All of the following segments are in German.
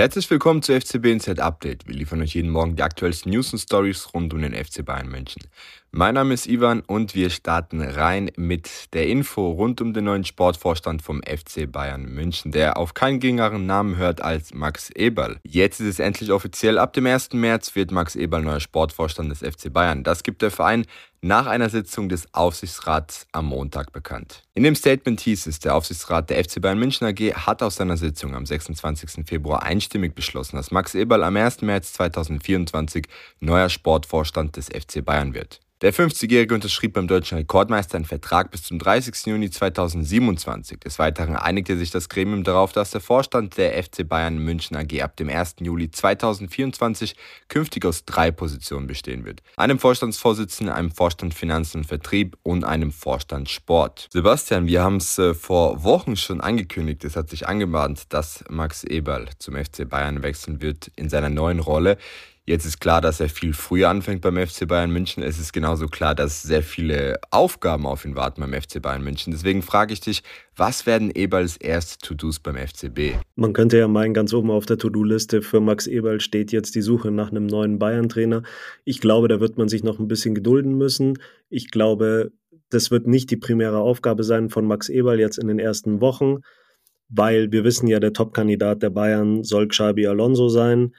Herzlich willkommen zu FCB Inside Update. Wir liefern euch jeden Morgen die aktuellsten News und Stories rund um den FC Bayern München. Mein Name ist Ivan und wir starten rein mit der Info rund um den neuen Sportvorstand vom FC Bayern München, der auf keinen geringeren Namen hört als Max Eberl. Jetzt ist es endlich offiziell. Ab dem 1. März wird Max Eberl neuer Sportvorstand des FC Bayern. Das gibt der Verein nach einer Sitzung des Aufsichtsrats am Montag bekannt. In dem Statement hieß es, der Aufsichtsrat der FC Bayern München AG hat aus seiner Sitzung am 26. Februar einstimmig beschlossen, dass Max Eberl am 1. März 2024 neuer Sportvorstand des FC Bayern wird. Der 50-Jährige unterschrieb beim deutschen Rekordmeister einen Vertrag bis zum 30. Juni 2027. Des Weiteren einigte sich das Gremium darauf, dass der Vorstand der FC Bayern München AG ab dem 1. Juli 2024 künftig aus drei Positionen bestehen wird. Einem Vorstandsvorsitzenden, einem Vorstand Finanzen und Vertrieb und einem Vorstand Sport. Sebastian, wir haben es äh, vor Wochen schon angekündigt, es hat sich angemahnt, dass Max Eberl zum FC Bayern wechseln wird in seiner neuen Rolle. Jetzt ist klar, dass er viel früher anfängt beim FC Bayern München. Es ist genauso klar, dass sehr viele Aufgaben auf ihn warten beim FC Bayern München. Deswegen frage ich dich, was werden Eberls erste To-Dos beim FCB? Man könnte ja meinen, ganz oben auf der To-Do-Liste für Max Eberl steht jetzt die Suche nach einem neuen Bayern-Trainer. Ich glaube, da wird man sich noch ein bisschen gedulden müssen. Ich glaube, das wird nicht die primäre Aufgabe sein von Max Eberl jetzt in den ersten Wochen, weil wir wissen ja, der Top-Kandidat der Bayern soll Xabi Alonso sein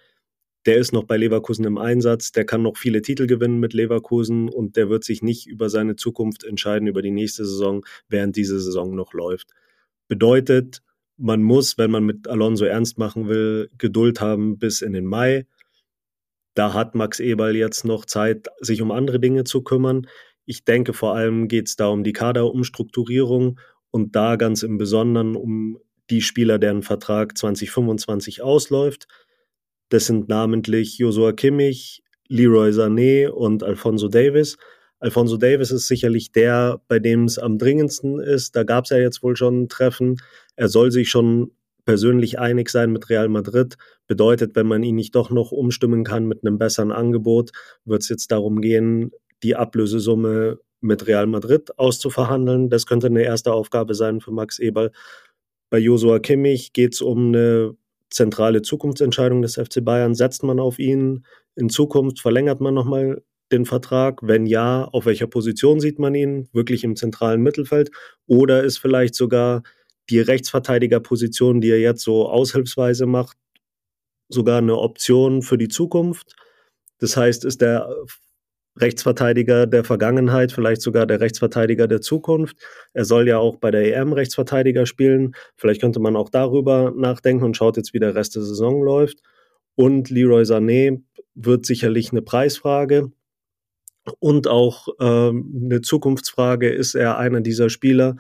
der ist noch bei Leverkusen im Einsatz, der kann noch viele Titel gewinnen mit Leverkusen und der wird sich nicht über seine Zukunft entscheiden, über die nächste Saison, während diese Saison noch läuft. Bedeutet, man muss, wenn man mit Alonso ernst machen will, Geduld haben bis in den Mai. Da hat Max Eberl jetzt noch Zeit, sich um andere Dinge zu kümmern. Ich denke, vor allem geht es da um die Kaderumstrukturierung und da ganz im Besonderen um die Spieler, deren Vertrag 2025 ausläuft. Das sind namentlich Josua Kimmich, Leroy Sané und Alfonso Davis. Alfonso Davis ist sicherlich der, bei dem es am dringendsten ist. Da gab es ja jetzt wohl schon ein Treffen. Er soll sich schon persönlich einig sein mit Real Madrid. Bedeutet, wenn man ihn nicht doch noch umstimmen kann mit einem besseren Angebot, wird es jetzt darum gehen, die Ablösesumme mit Real Madrid auszuverhandeln. Das könnte eine erste Aufgabe sein für Max Eberl. Bei Josua Kimmich geht es um eine zentrale Zukunftsentscheidung des FC Bayern? Setzt man auf ihn? In Zukunft verlängert man nochmal den Vertrag? Wenn ja, auf welcher Position sieht man ihn? Wirklich im zentralen Mittelfeld? Oder ist vielleicht sogar die Rechtsverteidigerposition, die er jetzt so aushilfsweise macht, sogar eine Option für die Zukunft? Das heißt, ist der Rechtsverteidiger der Vergangenheit, vielleicht sogar der Rechtsverteidiger der Zukunft. Er soll ja auch bei der EM Rechtsverteidiger spielen. Vielleicht könnte man auch darüber nachdenken und schaut jetzt, wie der Rest der Saison läuft. Und Leroy Sané wird sicherlich eine Preisfrage und auch ähm, eine Zukunftsfrage. Ist er einer dieser Spieler,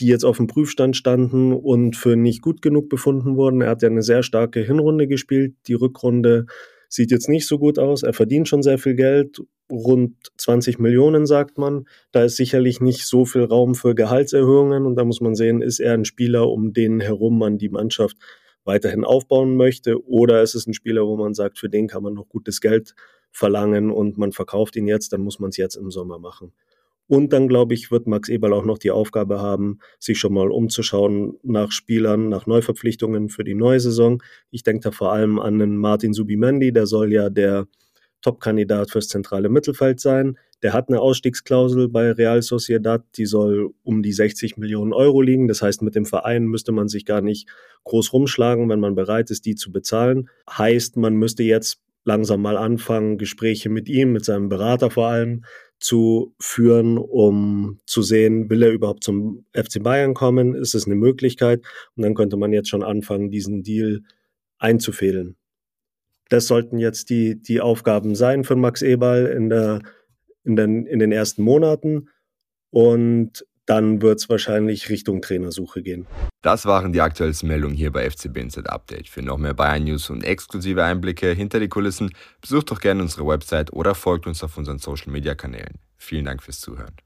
die jetzt auf dem Prüfstand standen und für nicht gut genug befunden wurden? Er hat ja eine sehr starke Hinrunde gespielt. Die Rückrunde sieht jetzt nicht so gut aus. Er verdient schon sehr viel Geld, rund 20 Millionen sagt man. Da ist sicherlich nicht so viel Raum für Gehaltserhöhungen und da muss man sehen, ist er ein Spieler, um den herum man die Mannschaft weiterhin aufbauen möchte oder ist es ein Spieler, wo man sagt, für den kann man noch gutes Geld verlangen und man verkauft ihn jetzt, dann muss man es jetzt im Sommer machen. Und dann, glaube ich, wird Max Eberl auch noch die Aufgabe haben, sich schon mal umzuschauen nach Spielern, nach Neuverpflichtungen für die neue Saison. Ich denke da vor allem an den Martin Subimendi, der soll ja der Top-Kandidat fürs zentrale Mittelfeld sein. Der hat eine Ausstiegsklausel bei Real Sociedad, die soll um die 60 Millionen Euro liegen. Das heißt, mit dem Verein müsste man sich gar nicht groß rumschlagen, wenn man bereit ist, die zu bezahlen. Heißt, man müsste jetzt langsam mal anfangen, Gespräche mit ihm, mit seinem Berater vor allem, zu führen, um zu sehen, will er überhaupt zum FC Bayern kommen? Ist es eine Möglichkeit? Und dann könnte man jetzt schon anfangen, diesen Deal einzufädeln. Das sollten jetzt die, die Aufgaben sein für Max Eberl in, der, in, den, in den ersten Monaten. Und dann wird es wahrscheinlich Richtung Trainersuche gehen. Das waren die aktuellsten Meldungen hier bei FCB Inside Update. Für noch mehr Bayern News und exklusive Einblicke hinter die Kulissen besucht doch gerne unsere Website oder folgt uns auf unseren Social Media Kanälen. Vielen Dank fürs Zuhören.